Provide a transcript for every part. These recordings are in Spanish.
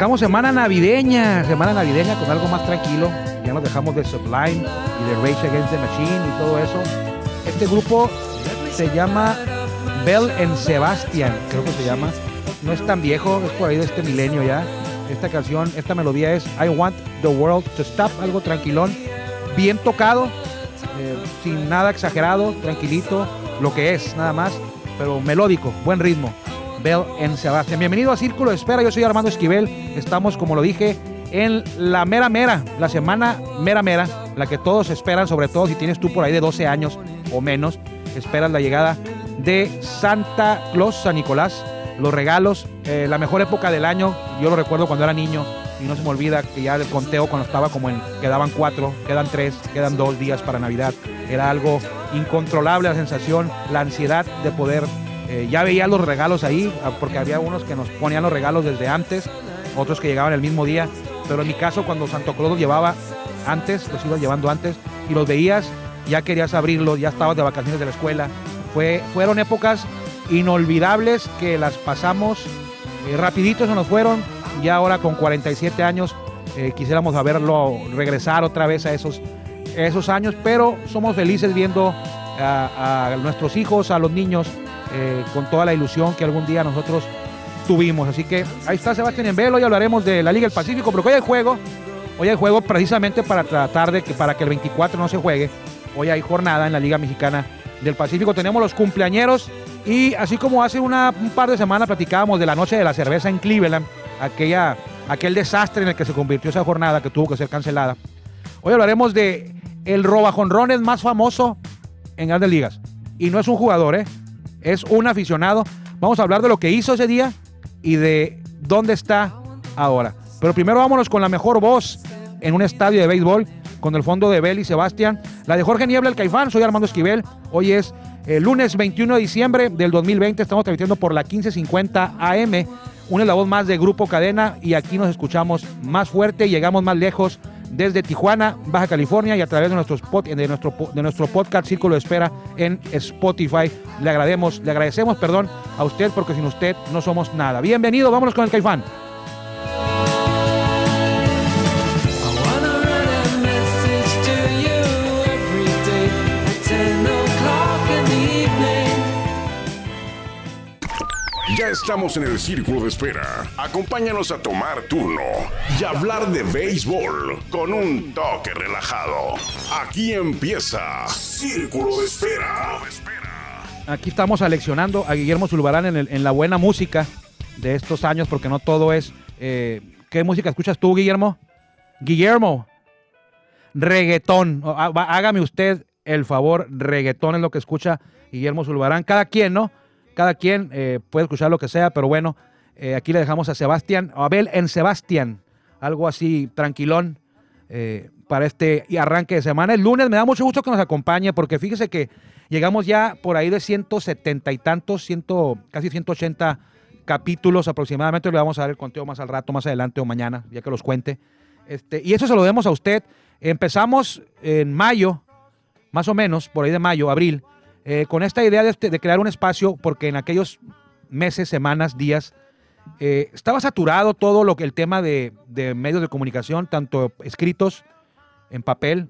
Arrancamos semana navideña, semana navideña con algo más tranquilo. Ya nos dejamos de Sublime y de Rage Against the Machine y todo eso. Este grupo se llama Bell and Sebastian, creo que se llama. No es tan viejo, es por ahí de este milenio ya. Esta canción, esta melodía es I Want the World to Stop, algo tranquilón, bien tocado, eh, sin nada exagerado, tranquilito, lo que es, nada más, pero melódico, buen ritmo. Bell en Sebastián. Bienvenido a Círculo de Espera, yo soy Armando Esquivel. Estamos, como lo dije, en la mera mera, la semana mera mera, la que todos esperan, sobre todo si tienes tú por ahí de 12 años o menos, esperas la llegada de Santa Claus, San Nicolás, los regalos, eh, la mejor época del año, yo lo recuerdo cuando era niño y no se me olvida que ya el conteo cuando estaba como en, quedaban cuatro, quedan tres, quedan dos días para Navidad, era algo incontrolable la sensación, la ansiedad de poder eh, ya veía los regalos ahí, ah, porque había unos que nos ponían los regalos desde antes, otros que llegaban el mismo día. Pero en mi caso, cuando Santo Claus llevaba antes, los iba llevando antes, y los veías, ya querías abrirlos, ya estabas de vacaciones de la escuela. Fue, fueron épocas inolvidables que las pasamos eh, rapidito, se nos fueron. Ya ahora con 47 años eh, quisiéramos haberlo regresar otra vez a esos, esos años, pero somos felices viendo a nuestros hijos, a los niños eh, con toda la ilusión que algún día nosotros tuvimos. Así que ahí está Sebastián en velo, hoy hablaremos de la Liga del Pacífico, pero hoy hay juego, hoy hay juego precisamente para tratar de que para que el 24 no se juegue. Hoy hay jornada en la Liga Mexicana del Pacífico. Tenemos los cumpleañeros y así como hace una, un par de semanas platicábamos de la noche de la cerveza en Cleveland, aquella, aquel desastre en el que se convirtió esa jornada que tuvo que ser cancelada. Hoy hablaremos de el robajonrones más famoso en grandes ligas. Y no es un jugador, ¿eh? Es un aficionado. Vamos a hablar de lo que hizo ese día y de dónde está ahora. Pero primero vámonos con la mejor voz en un estadio de béisbol, con el fondo de Bel y Sebastián. La de Jorge Niebla, el Caifán. Soy Armando Esquivel. Hoy es el eh, lunes 21 de diciembre del 2020. Estamos transmitiendo por la 1550 AM. Una es la voz más de Grupo Cadena y aquí nos escuchamos más fuerte y llegamos más lejos desde Tijuana, Baja California y a través de, nuestros de, nuestro, de nuestro podcast Círculo de Espera en Spotify. Le agradecemos, le agradecemos, perdón, a usted porque sin usted no somos nada. Bienvenido, vámonos con el Caifán. Estamos en el círculo de espera. Acompáñanos a tomar turno y hablar de béisbol con un toque relajado. Aquí empieza Círculo de Espera. Aquí estamos aleccionando a Guillermo Zulbarán en, la buena música de estos años, porque no todo es. Eh, ¿Qué música escuchas tú, Guillermo? Guillermo, reggaetón. Hágame usted el favor, reggaetón es lo que escucha Guillermo Zulbarán. Cada quien, ¿no? Cada quien eh, puede escuchar lo que sea, pero bueno, eh, aquí le dejamos a Sebastián, a Abel en Sebastián, algo así tranquilón eh, para este arranque de semana. El lunes me da mucho gusto que nos acompañe, porque fíjese que llegamos ya por ahí de 170 y tantos, ciento, casi 180 capítulos aproximadamente. Le vamos a dar el conteo más al rato, más adelante o mañana, ya que los cuente. Este, y eso se lo demos a usted. Empezamos en mayo, más o menos, por ahí de mayo, abril, eh, con esta idea de, crear un espacio, porque en aquellos meses, semanas, días, eh, estaba saturado todo lo que el tema de, medios de comunicación, tanto escritos en papel,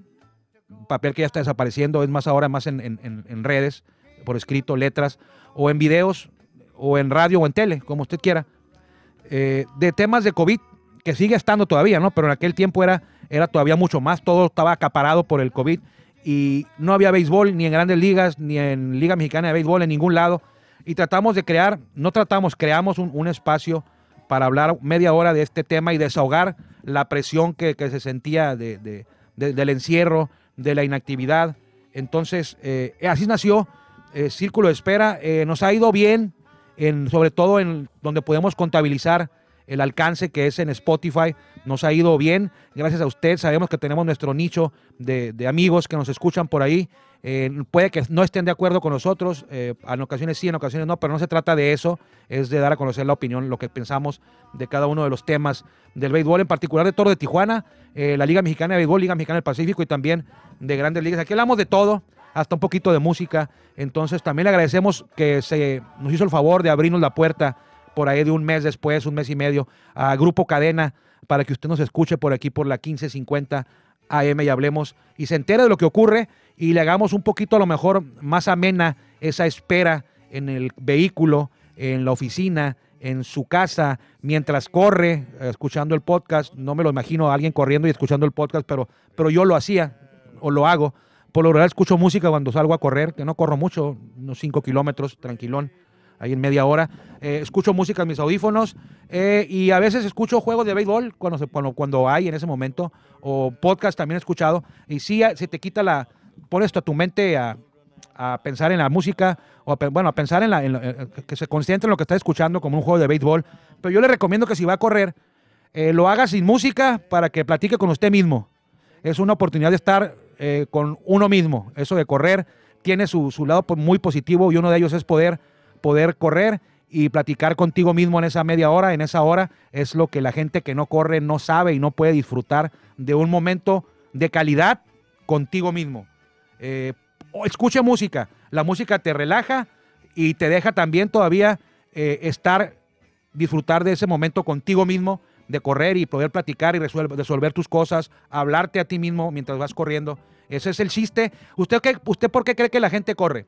papel que ya está desapareciendo, es más ahora más en, redes, por escrito, letras, o en videos, o en radio o en tele, como usted quiera, eh, de temas de COVID, que sigue estando todavía, ¿no? Pero en aquel tiempo era, era todavía mucho más, todo estaba acaparado por el COVID y no había béisbol ni en grandes ligas, ni en Liga Mexicana de Béisbol, en ningún lado. Y tratamos de crear, no tratamos, creamos un, espacio para hablar media hora de este tema y desahogar la presión que, se sentía de, del encierro, de la inactividad. Entonces, eh, así nació eh, Círculo de Espera. Eh, nos ha ido bien, en, sobre todo en donde podemos contabilizar el alcance que es en Spotify. Nos ha ido bien, gracias a usted. Sabemos que tenemos nuestro nicho de, amigos que nos escuchan por ahí. Eh, puede que no estén de acuerdo con nosotros, eh, en ocasiones sí, en ocasiones no, pero no se trata de eso, es de dar a conocer la opinión, lo que pensamos de cada uno de los temas del béisbol, en particular de Toro de Tijuana, eh, la Liga Mexicana de Béisbol, Liga Mexicana del Pacífico y también de grandes ligas. Aquí hablamos de todo, hasta un poquito de música, entonces también le agradecemos que se nos hizo el favor de abrirnos la puerta por ahí de un mes después, un mes y medio, a Grupo Cadena, para que usted nos escuche por aquí por la 1550 AM y hablemos y se entere de lo que ocurre y le hagamos un poquito a lo mejor más amena esa espera en el vehículo, en la oficina, en su casa, mientras corre, eh, escuchando el podcast. No me lo imagino a alguien corriendo y escuchando el podcast, pero, pero yo lo hacía o lo hago. Por lo general escucho música cuando salgo a correr, que no corro mucho, unos 5 kilómetros, tranquilón, ahí en media hora. Eh, escucho música en mis audífonos eh, y a veces escucho juegos de béisbol cuando, se, cuando, cuando hay en ese momento, o podcast también he escuchado. Y sí, se te quita la, pones a tu mente a, a pensar en la música, o bueno, a pensar en, la, en que se concentre en lo que está escuchando como un juego de béisbol. Pero yo le recomiendo que si va a correr, eh, lo haga sin música para que platique con usted mismo. Es una oportunidad de estar eh, con uno mismo. Eso de correr tiene su, su, lado muy positivo y uno de ellos es poder, poder correr y platicar contigo mismo en esa media hora, en esa hora, es lo que la gente que no corre no sabe y no puede disfrutar de un momento de calidad contigo mismo. Eh, escuche música, la música te relaja y te deja también todavía eh, estar, disfrutar de ese momento contigo mismo, de correr y poder platicar y resolver, resolver tus cosas, hablarte a ti mismo mientras vas corriendo. Ese es el chiste. ¿Usted, qué, ¿Usted por qué cree que la gente corre?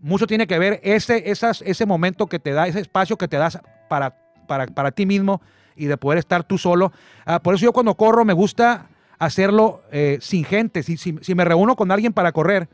Mucho tiene que ver ese, esas, ese momento que te da, ese espacio que te das para, para, para ti mismo y de poder estar tú solo. Ah, por eso yo cuando corro me gusta hacerlo eh, sin gente. Si, si, si, me reúno con alguien para correr,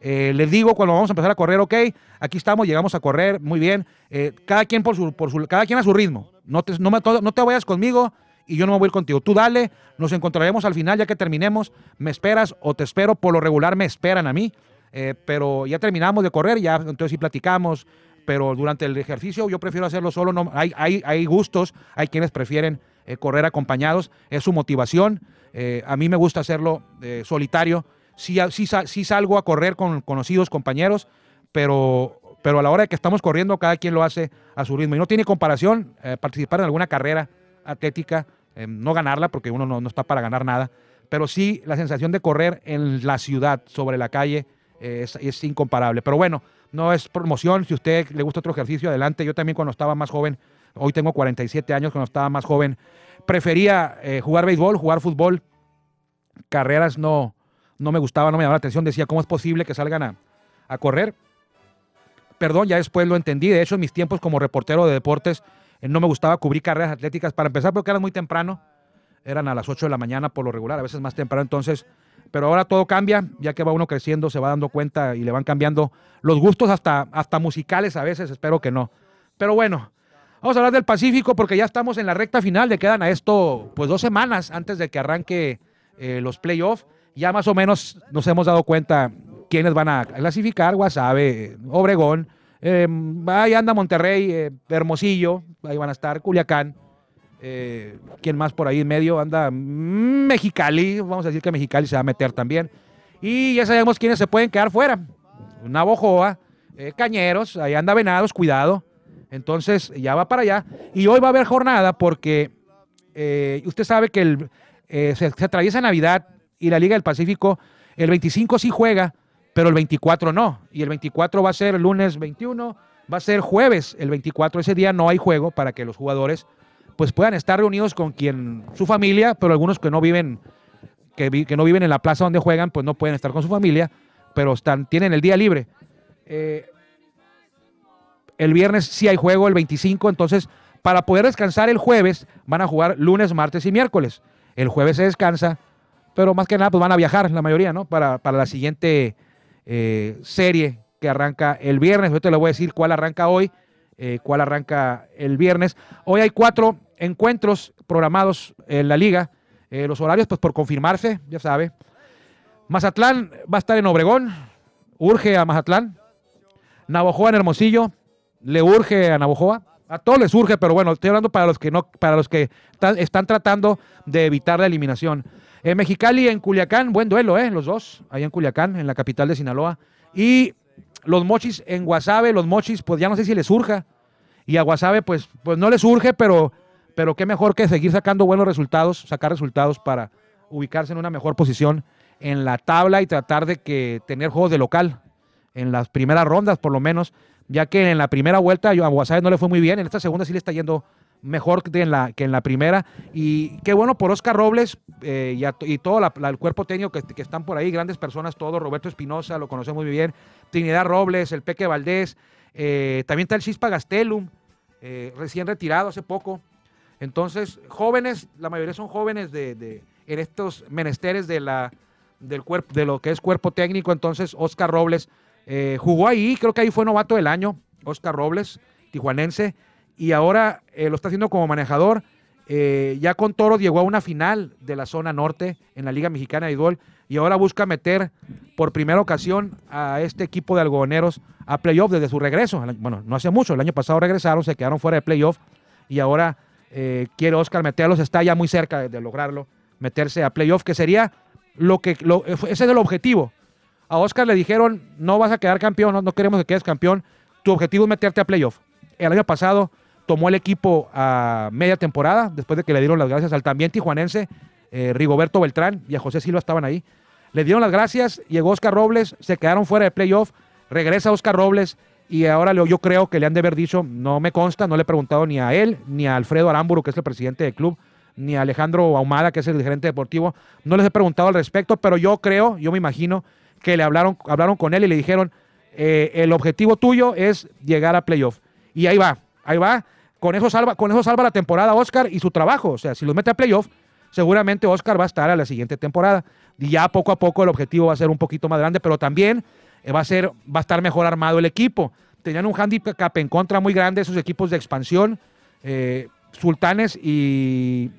eh, les digo cuando vamos a empezar a correr, ok, aquí estamos, llegamos a correr, muy bien. Eh, cada quien por su, por su, cada quien a su ritmo. No te, no, me, no te vayas conmigo y yo no me voy a ir contigo. Tú dale, nos encontraremos al final ya que terminemos. Me esperas o te espero. Por lo regular me esperan a mí. Eh, pero ya terminamos de correr, ya entonces sí platicamos. Pero durante el ejercicio yo prefiero hacerlo solo. No, hay, hay, hay gustos, hay quienes prefieren eh, correr acompañados. Es su motivación. Eh, a mí me gusta hacerlo eh, solitario. Sí, sí, sí, salgo a correr con conocidos compañeros, pero, pero a la hora de que estamos corriendo, cada quien lo hace a su ritmo. Y no tiene comparación participar en alguna carrera atlética eh, no ganarla, porque uno no, no, está para ganar nada, pero sí la sensación de correr en la ciudad, sobre la calle, eh, es, es, incomparable. Pero bueno, no es promoción, si a usted le gusta otro ejercicio, adelante. Yo también cuando estaba más joven, hoy tengo 47 años, cuando estaba más joven, prefería eh, jugar béisbol, jugar fútbol, carreras no, no me gustaba, no me llamaba la atención, decía, ¿cómo es posible que salgan a, a correr? Perdón, ya después lo entendí, de hecho en mis tiempos como reportero de deportes, no me gustaba cubrir carreras atléticas. Para empezar porque eran muy temprano, eran a las 8 de la mañana por lo regular, a veces más temprano. Entonces, pero ahora todo cambia, ya que va uno creciendo, se va dando cuenta y le van cambiando los gustos hasta, hasta musicales a veces, espero que no. Pero bueno, vamos a hablar del Pacífico porque ya estamos en la recta final, le quedan a esto pues dos semanas antes de que arranque eh, los playoffs, ya más o menos nos hemos dado cuenta quiénes van a clasificar, Guasave, Obregón, eh, ahí anda Monterrey, eh, Hermosillo, ahí van a estar, Culiacán. Eh, ¿Quién más por ahí en medio? Anda Mexicali, vamos a decir que Mexicali se va a meter también. Y ya sabemos quiénes se pueden quedar fuera. Navojoa, eh, Cañeros, ahí anda Venados, cuidado. Entonces ya va para allá. Y hoy va a haber jornada porque eh, usted sabe que se, se atraviesa Navidad y la Liga del Pacífico, el 25 sí juega, pero el 24 no. Y el 24 va a ser lunes 21, va a ser jueves el 24. Ese día no hay juego para que los jugadores pues puedan estar reunidos con quien su familia, pero algunos que no viven que, vi, que no viven en la plaza donde juegan, pues no pueden estar con su familia, pero están tienen el día libre. Eh, el viernes sí hay juego, el 25, entonces para poder descansar el jueves van a jugar lunes, martes y miércoles. El jueves se descansa, pero más que nada pues van a viajar la mayoría, ¿no? Para, para la siguiente eh, serie que arranca el viernes. Yo te le voy a decir cuál arranca hoy, eh, cuál arranca el viernes. Hoy hay cuatro encuentros programados en la liga. Eh, los horarios, pues por confirmarse, ya sabe. Mazatlán va a estar en Obregón, urge a Mazatlán. Navojoa en Hermosillo, le urge a Navojoa. A todos les urge, pero bueno, estoy hablando para los que no, para los que están, tratando de evitar la eliminación. En Mexicali, en Culiacán, buen duelo, ¿eh? Los dos, ahí en Culiacán, en la capital de Sinaloa. Y los mochis en Guasave, los mochis, pues ya no sé si les surja. Y a Guasave, pues, pues no les surge, pero, pero qué mejor que seguir sacando buenos resultados, sacar resultados para ubicarse en una mejor posición en la tabla y tratar de que tener juegos de local. en las primeras rondas, por lo menos, ya que en la primera vuelta a Guasave no le fue muy bien, en esta segunda sí le está yendo mejor que en la, que en la primera. Y qué bueno por Oscar Robles eh, y, todo el cuerpo técnico que, que, están por ahí, grandes personas todos, Roberto Espinosa, lo conocemos muy bien, Trinidad Robles, el Peque Valdés, eh, también está el Chispa Gastelum, eh, recién retirado hace poco. Entonces, jóvenes, la mayoría son jóvenes de, en estos menesteres de, la, del cuerpo, de lo que es cuerpo técnico. Entonces, Oscar Robles jugó ahí, creo que ahí fue novato del año, Oscar Robles, tijuanense y ahora eh, lo está haciendo como manejador. Eh, ya con Toro llegó a una final de la zona norte en la Liga Mexicana de Gol y ahora busca meter por primera ocasión a este equipo de algodoneros a playoff desde su regreso. Bueno, no hace mucho, el año pasado regresaron, se quedaron fuera de playoff y ahora eh, quiere Oscar meterlos, está ya muy cerca de, lograrlo, meterse a playoff, que sería lo que, ese es el objetivo. A Oscar le dijeron, no vas a quedar campeón, no, no queremos que quedes campeón, tu objetivo es meterte a playoff. El año pasado tomó el equipo a media temporada, después de que le dieron las gracias al también tijuanense eh, Rigoberto Beltrán y a José Silva estaban ahí. Le dieron las gracias, llegó Oscar Robles, se quedaron fuera de playoff, regresa Oscar Robles y ahora yo creo que le han de haber dicho, no me consta, no le he preguntado ni a él, ni a Alfredo Aramburu, que es el presidente del club, ni a Alejandro Ahumada, que es el gerente deportivo, no les he preguntado al respecto, pero yo creo, yo me imagino que le hablaron, hablaron con él y le dijeron, eh, el objetivo tuyo es llegar a playoff. Y ahí va, ahí va. Con eso, salva, con eso salva la temporada Oscar y su trabajo. O sea, si lo mete a playoff, seguramente Oscar va a estar a la siguiente temporada. Y ya poco a poco el objetivo va a ser un poquito más grande, pero también va a, ser, va a estar mejor armado el equipo. Tenían un handicap en contra muy grande esos equipos de expansión, eh, sultanes y,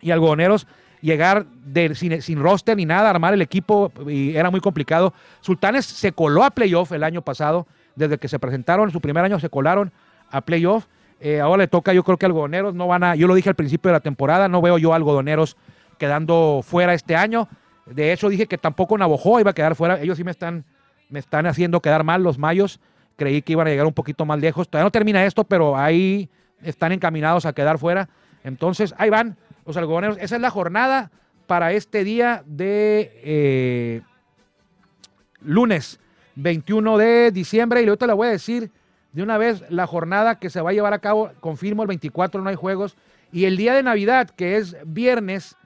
y algodoneros. Llegar sin, sin, roster ni nada, armar el equipo y era muy complicado. Sultanes se coló a playoff el año pasado, desde que se presentaron, su primer año se colaron a playoff eh, ahora le toca, yo creo que algodoneros no van a, yo lo dije al principio de la temporada, no veo yo algodoneros quedando fuera este año. De hecho, dije que tampoco Navojoa iba a quedar fuera. Ellos sí me están, me están haciendo quedar mal los mayos. Creí que iban a llegar un poquito más lejos. Todavía no termina esto, pero ahí están encaminados a quedar fuera. Entonces, ahí van los algodoneros. Esa es la jornada para este día de eh, lunes 21 de diciembre. Y ahorita le voy a decir de una vez la jornada que se va a llevar a cabo, confirmo, el 24 no hay juegos, y el día de Navidad, que es viernes,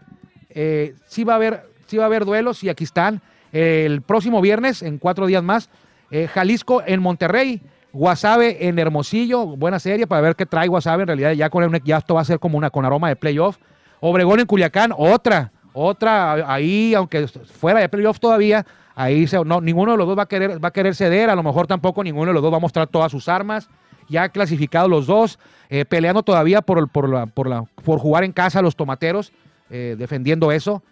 eh, sí, va a haber, sí va a haber duelos, y aquí están, el próximo viernes, en cuatro días más, eh, Jalisco en Monterrey, Guasave en Hermosillo, buena serie para ver qué trae Guasave, en realidad ya, con ya esto va a ser como una con aroma de playoff, Obregón en Culiacán, otra, otra ahí, aunque fuera de playoff todavía, Ahí no, ninguno de los dos va a, querer, ceder, a lo mejor tampoco ninguno de los dos va a mostrar todas sus armas. Ya clasificados los dos, eh, peleando todavía por, por, la, por, la, por jugar en casa los tomateros, eh, defendiendo eso.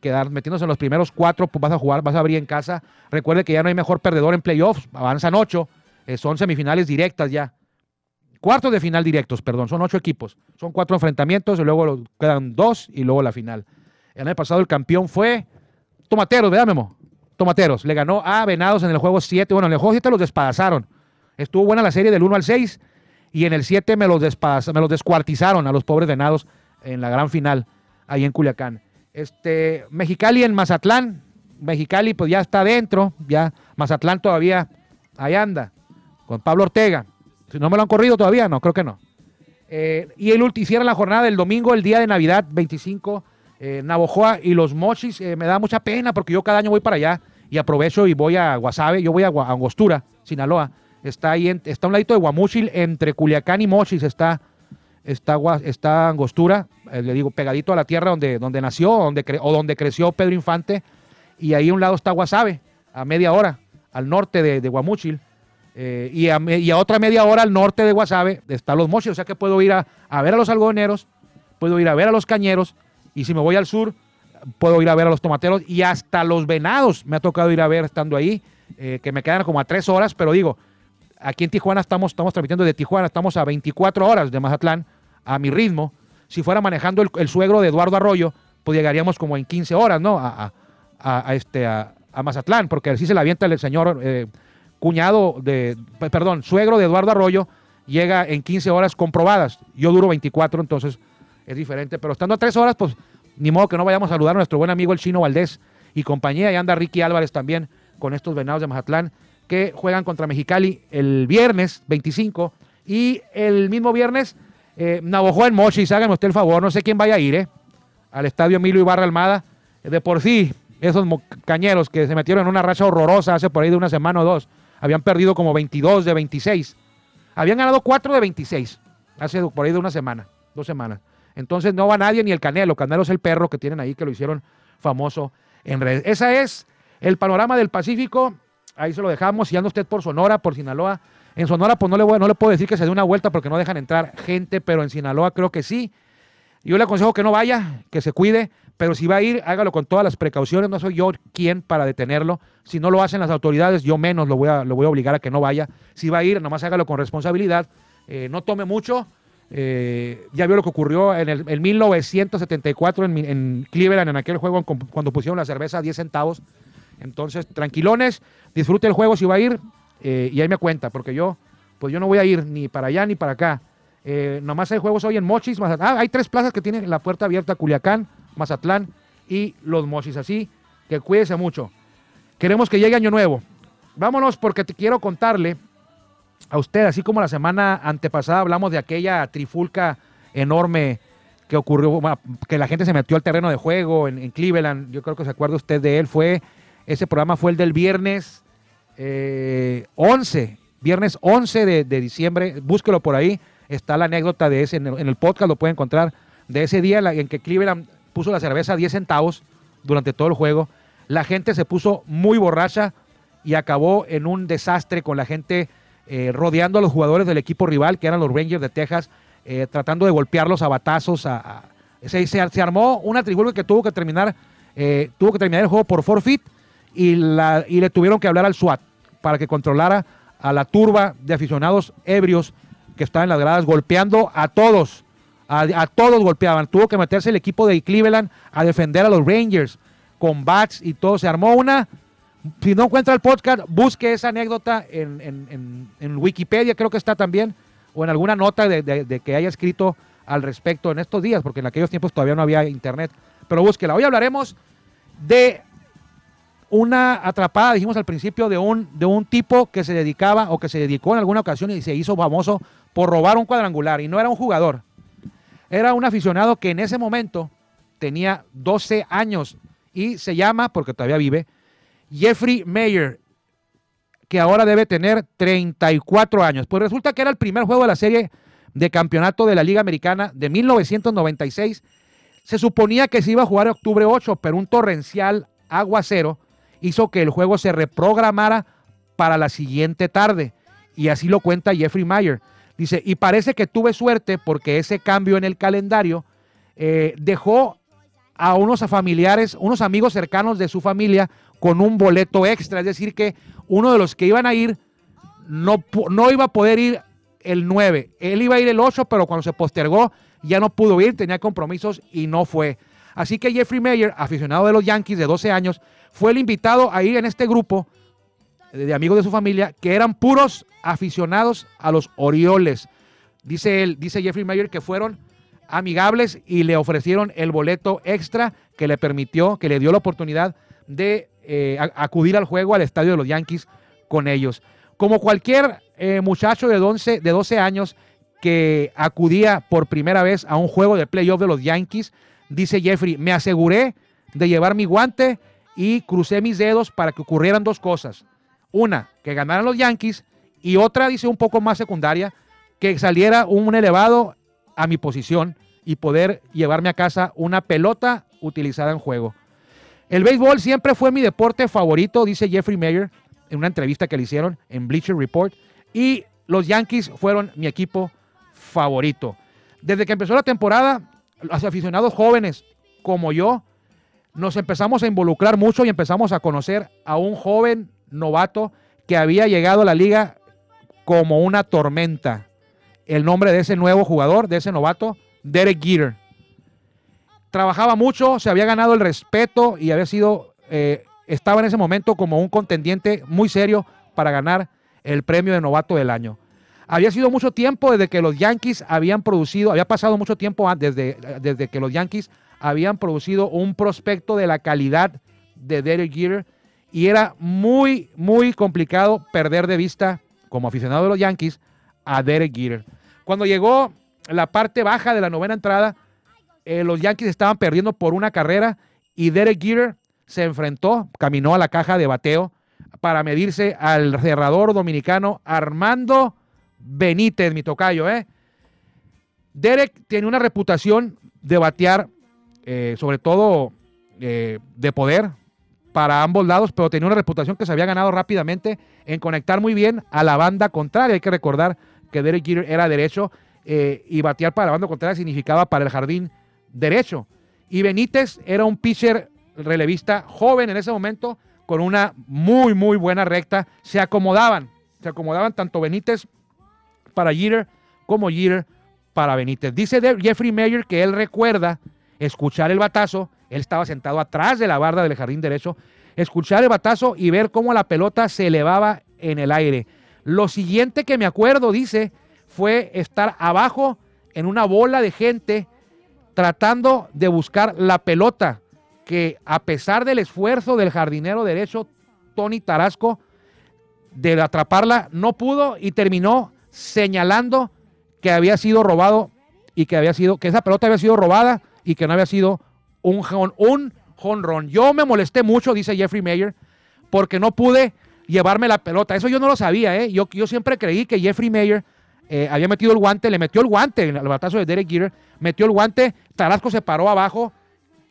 Quedar metiéndose en los primeros cuatro, pues vas a jugar, vas a abrir en casa. Recuerde que ya no hay mejor perdedor en playoffs, avanzan ocho, son semifinales directas ya. Cuartos de final directos, perdón, son ocho equipos. Son cuatro enfrentamientos y luego quedan dos y luego la final. El año pasado el campeón fue Tomateros, ¿verdad, Memo? Tomateros. Le ganó a Venados en el juego 7. Bueno, en el juego 7 los despedazaron. Estuvo buena la serie del 1 al 6 y en el 7 me me los descuartizaron a los pobres Venados en la gran final ahí en Culiacán. Este, Mexicali en Mazatlán. Mexicali pues ya está adentro, ya Mazatlán todavía ahí anda, con Pablo Ortega. Si no me lo han corrido todavía, no, creo que no. Eh, y el hicieron la jornada del domingo, el día de Navidad, 25 eh, Navojoa y los Mochis, eh, me da mucha pena porque yo cada año voy para allá y aprovecho y voy a Guasave, yo voy a, Angostura, Sinaloa. Está ahí, está a un ladito de Guamuchil, entre Culiacán y Mochis está, está, Angostura, eh, le digo, pegadito a la tierra donde, donde nació donde o donde creció Pedro Infante. Y ahí a un lado está Guasave, a media hora, al norte de, Guamuchil. y, a, otra media hora al norte de Guasave están los Mochis, o sea que puedo ir a, a ver a los algodoneros, puedo ir a ver a los cañeros y si me voy al sur, puedo ir a ver a los tomateros y hasta los venados me ha tocado ir a ver estando ahí, eh, que me quedan como a tres horas, pero digo, aquí en Tijuana estamos, estamos transmitiendo de Tijuana, estamos a 24 horas de Mazatlán, a mi ritmo. Si fuera manejando el, suegro de Eduardo Arroyo, pues llegaríamos como en 15 horas, ¿no? A, este, a, Mazatlán, porque así se la avienta el señor eh, cuñado de, perdón, suegro de Eduardo Arroyo, llega en 15 horas comprobadas. Yo duro 24, entonces es diferente. Pero estando a tres horas, pues ni modo que no vayamos a saludar a nuestro buen amigo el Chino Valdés y compañía. Y anda Ricky Álvarez también con estos venados de Mazatlán que juegan contra Mexicali el viernes 25 y el mismo viernes eh, en Mochis, háganme usted el favor, no sé quién vaya a ir, ¿eh? Al estadio Emilio Ibarra Almada. De por sí, esos cañeros que se metieron en una racha horrorosa hace por ahí de una semana o dos, habían perdido como 22 de 26. Habían ganado 4 de 26 hace por ahí de una semana, dos semanas. Entonces no va nadie ni el Canelo. Canelo es el perro que tienen ahí que lo hicieron famoso en redes. Esa es el panorama del Pacífico. Ahí se lo dejamos. Si anda usted por Sonora, por Sinaloa. En Sonora, pues no le, voy, no puedo decir que se dé una vuelta porque no dejan entrar gente, pero en Sinaloa creo que sí. Yo le aconsejo que no vaya, que se cuide, pero si va a ir, hágalo con todas las precauciones. No soy yo quien para detenerlo. Si no lo hacen las autoridades, yo menos lo voy a, lo voy a obligar a que no vaya. Si va a ir, nomás hágalo con responsabilidad. Eh, no tome mucho. Eh, ya vio lo que ocurrió en el 1974 en, en, Cleveland, en aquel juego cuando pusieron la cerveza a 10 centavos. Entonces, tranquilones, disfrute el juego si va a ir eh, y ahí me cuenta, porque yo, pues yo no voy a ir ni para allá ni para acá. Eh, nomás hay juegos hoy en Mochis, Mazatlán. Ah, hay tres plazas que tienen la puerta abierta, Culiacán, Mazatlán y los Mochis. Así que cuídese mucho. Queremos que llegue Año Nuevo. Vámonos porque te quiero contarle a usted, así como la semana antepasada hablamos de aquella trifulca enorme que ocurrió, que la gente se metió al terreno de juego en, Cleveland, yo creo que se acuerda usted de él, fue, ese programa fue el del viernes 11, eh, viernes 11 de, diciembre, búsquelo por ahí, está la anécdota de ese, en el, podcast lo puede encontrar, de ese día en que Cleveland puso la cerveza a 10 centavos durante todo el juego, la gente se puso muy borracha y acabó en un desastre con la gente eh, rodeando a los jugadores del equipo rival, que eran los Rangers de Texas, eh, tratando de golpearlos a batazos. Se, armó una tribuna que tuvo que terminar, eh, tuvo que terminar el juego por forfeit y, le tuvieron que hablar al SWAT para que controlara a la turba de aficionados ebrios que estaban en las gradas golpeando a todos. A, todos golpeaban. Tuvo que meterse el equipo de Cleveland a defender a los Rangers con bats y todo. Se armó una si no encuentra el podcast, busque esa anécdota en, Wikipedia, creo que está también, o en alguna nota de, que haya escrito al respecto en estos días, porque en aquellos tiempos todavía no había internet. Pero búsquela. Hoy hablaremos de una atrapada, dijimos al principio, de un, de un tipo que se dedicaba o que se dedicó en alguna ocasión y se hizo famoso por robar un cuadrangular. Y no era un jugador, era un aficionado que en ese momento tenía 12 años y se llama, porque todavía vive, Jeffrey Mayer, que ahora debe tener 34 años. Pues resulta que era el primer juego de la serie de campeonato de la Liga Americana de 1996. Se suponía que se iba a jugar octubre 8, pero un torrencial aguacero hizo que el juego se reprogramara para la siguiente tarde. Y así lo cuenta Jeffrey Mayer. Dice, y parece que tuve suerte porque ese cambio en el calendario eh, dejó a unos familiares, unos amigos cercanos de su familia con un boleto extra. Es decir, que uno de los que iban a ir no, no iba a poder ir el 9. Él iba a ir el 8, pero cuando se postergó ya no pudo ir, tenía compromisos y no fue. Así que Jeffrey Mayer, aficionado de los Yankees de 12 años, fue el invitado a ir en este grupo de amigos de su familia que eran puros aficionados a los Orioles. Dice él, dice Jeffrey Mayer que fueron amigables y le ofrecieron el boleto extra que le permitió, que le dio la oportunidad de eh, acudir al juego al estadio de los Yankees con ellos. Como cualquier eh, muchacho de 12, de 12 años que acudía por primera vez a un juego de playoff de los Yankees, dice Jeffrey, me aseguré de llevar mi guante y crucé mis dedos para que ocurrieran dos cosas. Una, que ganaran los Yankees y otra, dice un poco más secundaria, que saliera un elevado a mi posición y poder llevarme a casa una pelota utilizada en juego. El béisbol siempre fue mi deporte favorito, dice Jeffrey Mayer en una entrevista que le hicieron en Bleacher Report. Y los Yankees fueron mi equipo favorito. Desde que empezó la temporada, los aficionados jóvenes como yo, nos empezamos a involucrar mucho y empezamos a conocer a un joven novato que había llegado a la liga como una tormenta. El nombre de ese nuevo jugador, de ese novato, Derek Jeter trabajaba mucho, se había ganado el respeto y había sido, eh, estaba en ese momento como un contendiente muy serio para ganar el premio de novato del año. Había sido mucho tiempo desde que los Yankees habían producido, había pasado mucho tiempo desde, desde que los Yankees habían producido un prospecto de la calidad de Derek Jeter y era muy, muy complicado perder de vista, como aficionado de los Yankees, a Derek Jeter. Cuando llegó la parte baja de la novena entrada, eh, los Yankees estaban perdiendo por una carrera y Derek Jeter se enfrentó, caminó a la caja de bateo para medirse al cerrador dominicano Armando Benítez, mi tocayo. ¿eh? Derek tiene una reputación de batear, eh, sobre todo eh, de poder para ambos lados, pero tenía una reputación que se había ganado rápidamente en conectar muy bien a la banda contraria. Hay que recordar que Derek Jeter era derecho eh, y batear para la banda contraria significaba para el jardín derecho. Y Benítez era un pitcher relevista joven en ese momento con una muy, muy buena recta. Se acomodaban, se acomodaban tanto Benítez para Jeter como Jeter para Benítez. Dice Jeffrey Mayer que él recuerda escuchar el batazo. Él estaba sentado atrás de la barda del jardín derecho. Escuchar el batazo y ver cómo la pelota se elevaba en el aire. Lo siguiente que me acuerdo, dice, fue estar abajo en una bola de gente tratando de buscar la pelota que a pesar del esfuerzo del jardinero derecho Tony Tarasco de atraparla, no pudo y terminó señalando que había sido robado y que había sido que esa pelota había sido robada y que no había sido un un jonrón. Yo me molesté mucho, dice Jeffrey Mayer, porque no pude llevarme la pelota. Eso yo no lo sabía, ¿eh? Yo, yo siempre creí que Jeffrey Mayer eh, había metido el guante, le metió el guante en el batazo de Derek Jeter, metió el guante, Tarasco se paró abajo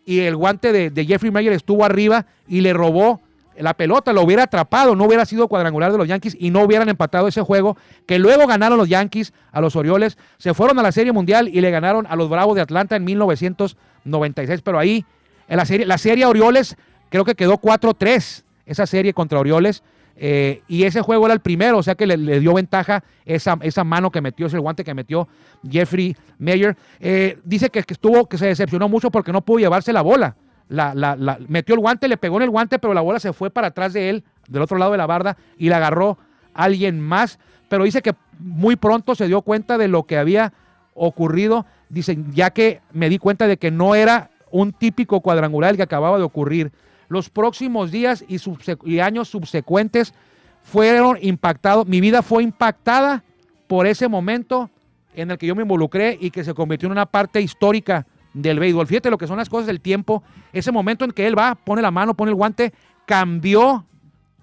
y el guante de, Jeffrey Mayer estuvo arriba y le robó la pelota, lo hubiera atrapado, no hubiera sido cuadrangular de los Yankees y no hubieran empatado ese juego, que luego ganaron los Yankees a los Orioles, se fueron a la Serie Mundial y le ganaron a los Bravos de Atlanta en 1996, pero ahí en la serie, la serie Orioles creo que quedó 4-3, esa serie contra Orioles, eh, y ese juego era el primero, o sea que le, dio ventaja esa, esa, mano que metió, ese guante que metió Jeffrey Mayer. Eh, dice que, estuvo, que se decepcionó mucho porque no pudo llevarse la bola. La, metió el guante, le pegó en el guante, pero la bola se fue para atrás de él, del otro lado de la barda, y la agarró alguien más. Pero dice que muy pronto se dio cuenta de lo que había ocurrido. Dice, ya que me di cuenta de que no era un típico cuadrangular el que acababa de ocurrir los próximos días y, años subsecuentes fueron impactados, mi vida fue impactada por ese momento en el que yo me involucré y que se convirtió en una parte histórica del béisbol. Fíjate lo que son las cosas del tiempo. Ese momento en que él va, pone la mano, pone el guante, cambió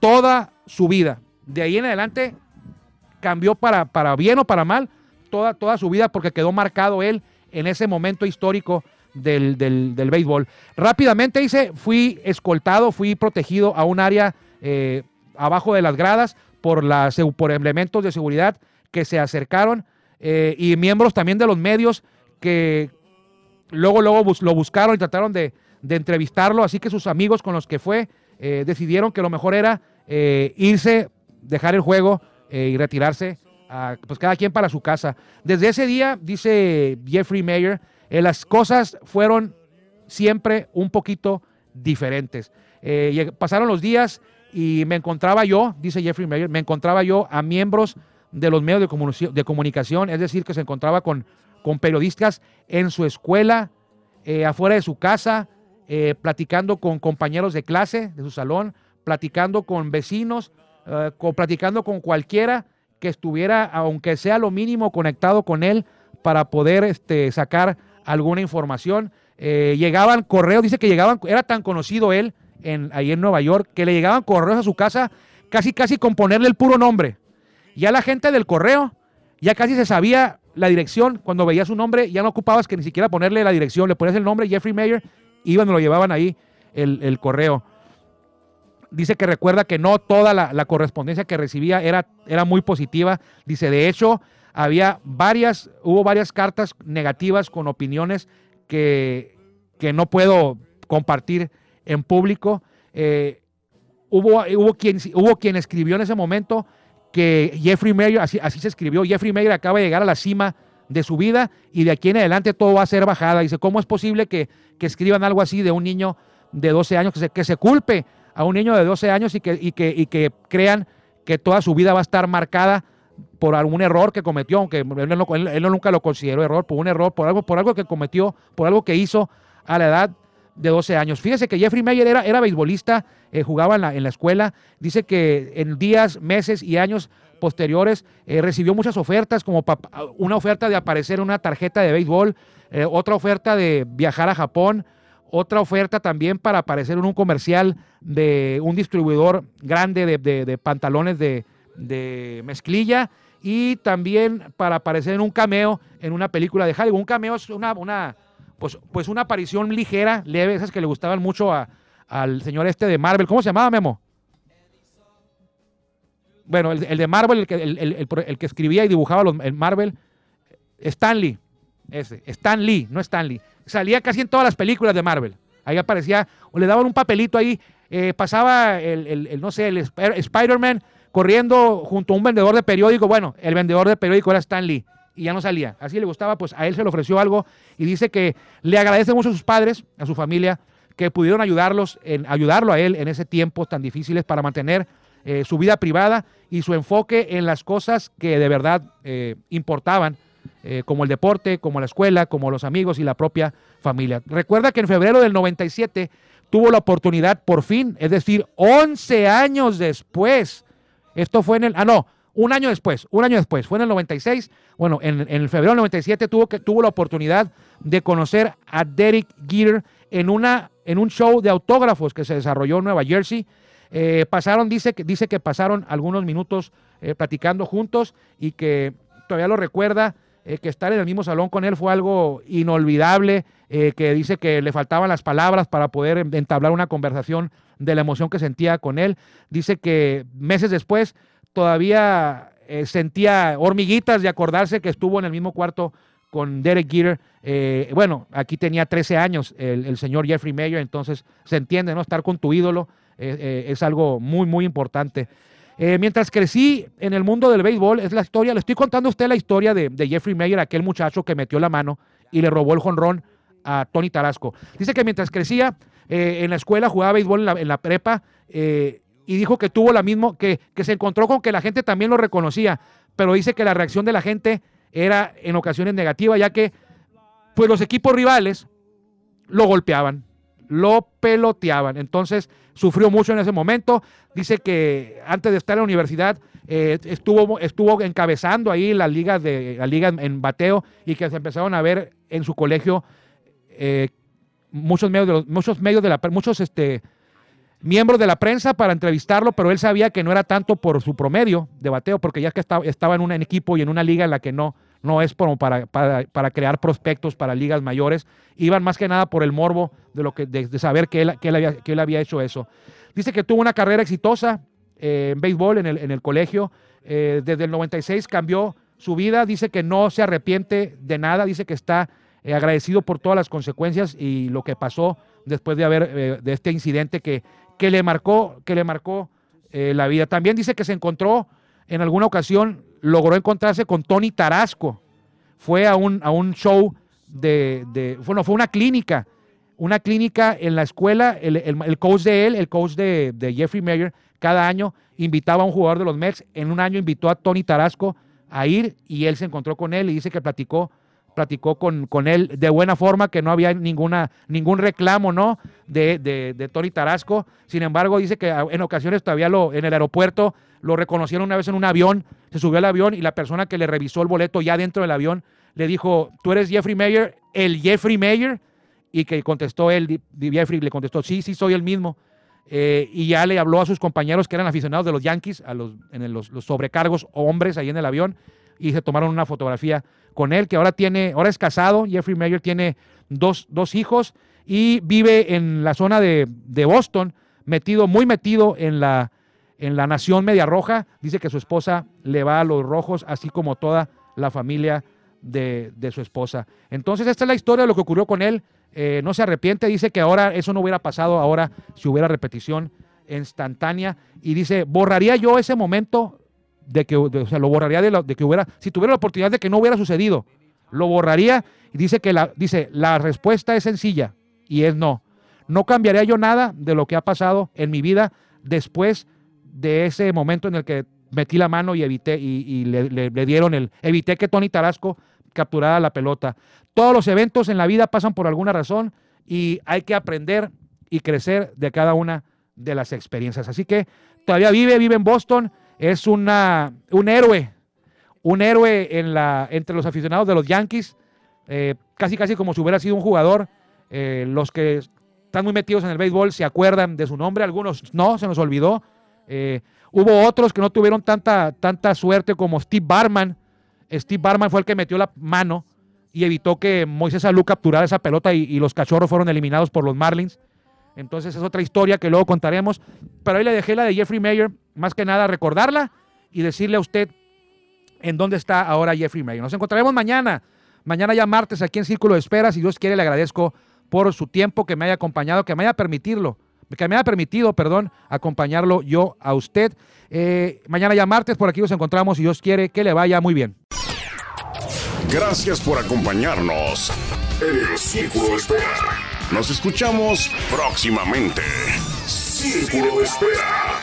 toda su vida. De ahí en adelante cambió para, para bien o para mal toda, toda su vida porque quedó marcado él en ese momento histórico del, del, béisbol. Rápidamente dice, fui escoltado, fui protegido a un área eh, abajo de las gradas por, las, por elementos de seguridad que se acercaron eh, y miembros también de los medios que luego, luego lo buscaron y trataron de, entrevistarlo, así que sus amigos con los que fue eh, decidieron que lo mejor era irse, dejar el juego y retirarse, pues cada quien para su casa. Desde ese día, dice Jeffrey Mayer, eh, las cosas fueron siempre un poquito diferentes. Eh, pasaron los días y me encontraba yo, dice Jeffrey Mayer, me encontraba yo a miembros de los medios de, comunicación, es decir, que se encontraba con, con periodistas en su escuela, eh, afuera de su casa, platicando con compañeros de clase de su salón, platicando con vecinos, platicando con cualquiera que estuviera, aunque sea lo mínimo, conectado con él para poder este, sacar alguna información. Eh, llegaban correos, dice que llegaban, era tan conocido él en, ahí en Nueva York, que le llegaban correos a su casa casi casi con ponerle el puro nombre. Ya la gente del correo, ya casi se sabía la dirección, cuando veía su nombre, ya no ocupabas que ni siquiera ponerle la dirección, le ponías el nombre, Jeffrey Mayer, iban lo llevaban ahí el, correo. Dice que recuerda que no toda la, la correspondencia que recibía era, era muy positiva. Dice, de hecho, había varias, hubo varias cartas negativas con opiniones que, que no puedo compartir en público. Eh, hubo, hubo, quien, hubo quien escribió en ese momento que Jeffrey Mayer, así, así se escribió, Jeffrey Mayer acaba de llegar a la cima de su vida y de aquí en adelante todo va a ser bajada. Dice, ¿cómo es posible que, que escriban algo así de un niño de 12 años, que se, que se culpe a un niño de 12 años y que, y que, y que crean que toda su vida va a estar marcada por algún error que cometió, aunque él, nunca lo consideró error, por un error, por algo, por algo que cometió, por algo que hizo a la edad de 12 años. Fíjese que Jeffrey Meyer era, era beisbolista, eh, jugaba en la, escuela. Dice que en días, meses y años posteriores eh, recibió muchas ofertas, como una oferta de aparecer en una tarjeta de béisbol, eh, otra oferta de viajar a Japón, otra oferta también para aparecer en un comercial de un distribuidor grande de, pantalones de, mezclilla y también para aparecer en un cameo en una película de Hollywood. Un cameo es una, una pues, pues una aparición ligera, leve, esas que le gustaban mucho al señor este de Marvel. ¿Cómo se llamaba, Memo? Bueno, el, de Marvel, el que, el, que, escribía y dibujaba los, el Marvel, Stanley, ese, Stan Lee, no Stanley. Salía casi en todas las películas de Marvel. Ahí aparecía, o le daban un papelito ahí, eh, pasaba el, no sé, el Spider-Man corriendo junto a un vendedor de periódico. Bueno, el vendedor de periódico era Stan Lee y ya no salía. Así le gustaba, pues a él se le ofreció algo y dice que le agradece mucho a sus padres, a su familia, que pudieron ayudarlos, en, ayudarlo a él en ese tiempo tan difíciles para mantener eh, su vida privada y su enfoque en las cosas que de verdad eh, importaban, eh, como el deporte, como la escuela, como los amigos y la propia familia. Recuerda que en febrero del 97 tuvo la oportunidad por fin, es decir, 11 años después, esto fue en el, ah no, un año después, un año después, fue en el 96, bueno, en, el febrero del 97 tuvo, que, tuvo la oportunidad de conocer a Derek Jeter en, una, en un show de autógrafos que se desarrolló en Nueva Jersey. Eh, pasaron, dice que, dice que pasaron algunos minutos eh, platicando juntos y que todavía lo recuerda, eh, que estar en el mismo salón con él fue algo inolvidable, que dice que le faltaban las palabras para poder entablar una conversación de la emoción que sentía con él. Dice que meses después todavía sentía hormiguitas de acordarse que estuvo en el mismo cuarto con Derek Jeter. Eh, bueno, aquí tenía 13 años el, señor Jeffrey Mayer, entonces se entiende, ¿no? Estar con tu ídolo eh, es algo muy, muy importante. mientras crecí en el mundo del béisbol, es la historia, le estoy contando a usted la historia de, Jeffrey Mayer, aquel muchacho que metió la mano y le robó el jonrón a Tony Tarasco. Dice que mientras crecía en la escuela, jugaba béisbol en la, en la prepa, y dijo que tuvo la misma, que, que se encontró con que la gente también lo reconocía, pero dice que la reacción de la gente era en ocasiones negativa, ya que pues los equipos rivales lo golpeaban, lo peloteaban. Entonces sufrió mucho en ese momento. Dice que antes de estar en la universidad eh, estuvo, estuvo encabezando ahí la liga, de, la liga en, bateo y que se empezaron a ver en su colegio eh, muchos medios de los, muchos medios de la muchos este, miembros de la prensa para entrevistarlo, pero él sabía que no era tanto por su promedio de bateo, porque ya que estaba, en un equipo y en una liga en la que no, no es como para, para, crear prospectos para ligas mayores, iban más que nada por el morbo de, lo que, de, saber que él, que, él había, que él había hecho eso. Dice que tuvo una carrera exitosa eh, en béisbol en el, en el colegio, eh, desde el 96 cambió su vida, dice que no se arrepiente de nada, dice que está eh, agradecido por todas las consecuencias y lo que pasó después de haber de este incidente que que le marcó, que le marcó eh, la vida. También dice que se encontró en alguna ocasión, logró encontrarse con Tony Tarasco. Fue a un, a un show de, bueno, fue una clínica, una clínica en la escuela, el, coach de él, el coach de, de, Jeffrey Mayer, cada año invitaba a un jugador de los Mets, en un año invitó a Tony Tarasco a ir y él se encontró con él y dice que platicó platicó con, con, él de buena forma, que no había ninguna, ningún reclamo ¿no? de, de, Tony Tarasco. Sin embargo, dice que en ocasiones todavía lo, en el aeropuerto lo reconocieron una vez en un avión, se subió al avión y la persona que le revisó el boleto ya dentro del avión le dijo, tú eres Jeffrey Mayer, el Jeffrey Mayer, y que contestó él, Jeffrey le contestó, sí, sí, soy el mismo. Eh, y ya le habló a sus compañeros que eran aficionados de los Yankees, a los, en los, los sobrecargos hombres ahí en el avión, y se tomaron una fotografía con él, que ahora tiene, ahora es casado, Jeffrey Mayer tiene dos, hijos y vive en la zona de, Boston, metido, muy metido en la, en la nación media roja. Dice que su esposa le va a los rojos, así como toda la familia de, su esposa. Entonces, esta es la historia de lo que ocurrió con él. Eh, no se arrepiente, dice que ahora eso no hubiera pasado ahora si hubiera repetición instantánea. Y dice, borraría yo ese momento de que, o sea, lo borraría de, de, que hubiera, si tuviera la oportunidad de que no hubiera sucedido, lo borraría y dice que la, dice, la respuesta es sencilla y es no. No cambiaría yo nada de lo que ha pasado en mi vida después de ese momento en el que metí la mano y evité y, le, dieron el, evité que Tony Tarasco capturara la pelota. Todos los eventos en la vida pasan por alguna razón y hay que aprender y crecer de cada una de las experiencias. Así que todavía vive, vive en Boston, es una, un héroe, un héroe entre los aficionados de los Yankees, eh, casi casi como si hubiera sido un jugador. Eh, los que están muy metidos en el béisbol se acuerdan de su nombre, algunos no, se nos olvidó. Eh, hubo otros que no tuvieron tanta, tanta suerte como Steve Barman. Steve Barman fue el que metió la mano y evitó que Moisés Alú capturara esa pelota y, los cachorros fueron eliminados por los Marlins. Entonces es otra historia que luego contaremos. Pero ahí le dejé la de Jeffrey Mayer, más que nada recordarla y decirle a usted en dónde está ahora Jeffrey Mayer. Nos encontraremos mañana, mañana ya martes aquí en Círculo de Espera. Si Dios quiere, le agradezco por su tiempo que me haya acompañado, que me haya permitido, que me haya permitido, perdón, acompañarlo yo a usted. Eh, mañana ya martes, por aquí nos encontramos, si Dios quiere, que le vaya muy bien. Gracias por acompañarnos en el Círculo de Espera. Nos escuchamos próximamente. Espera.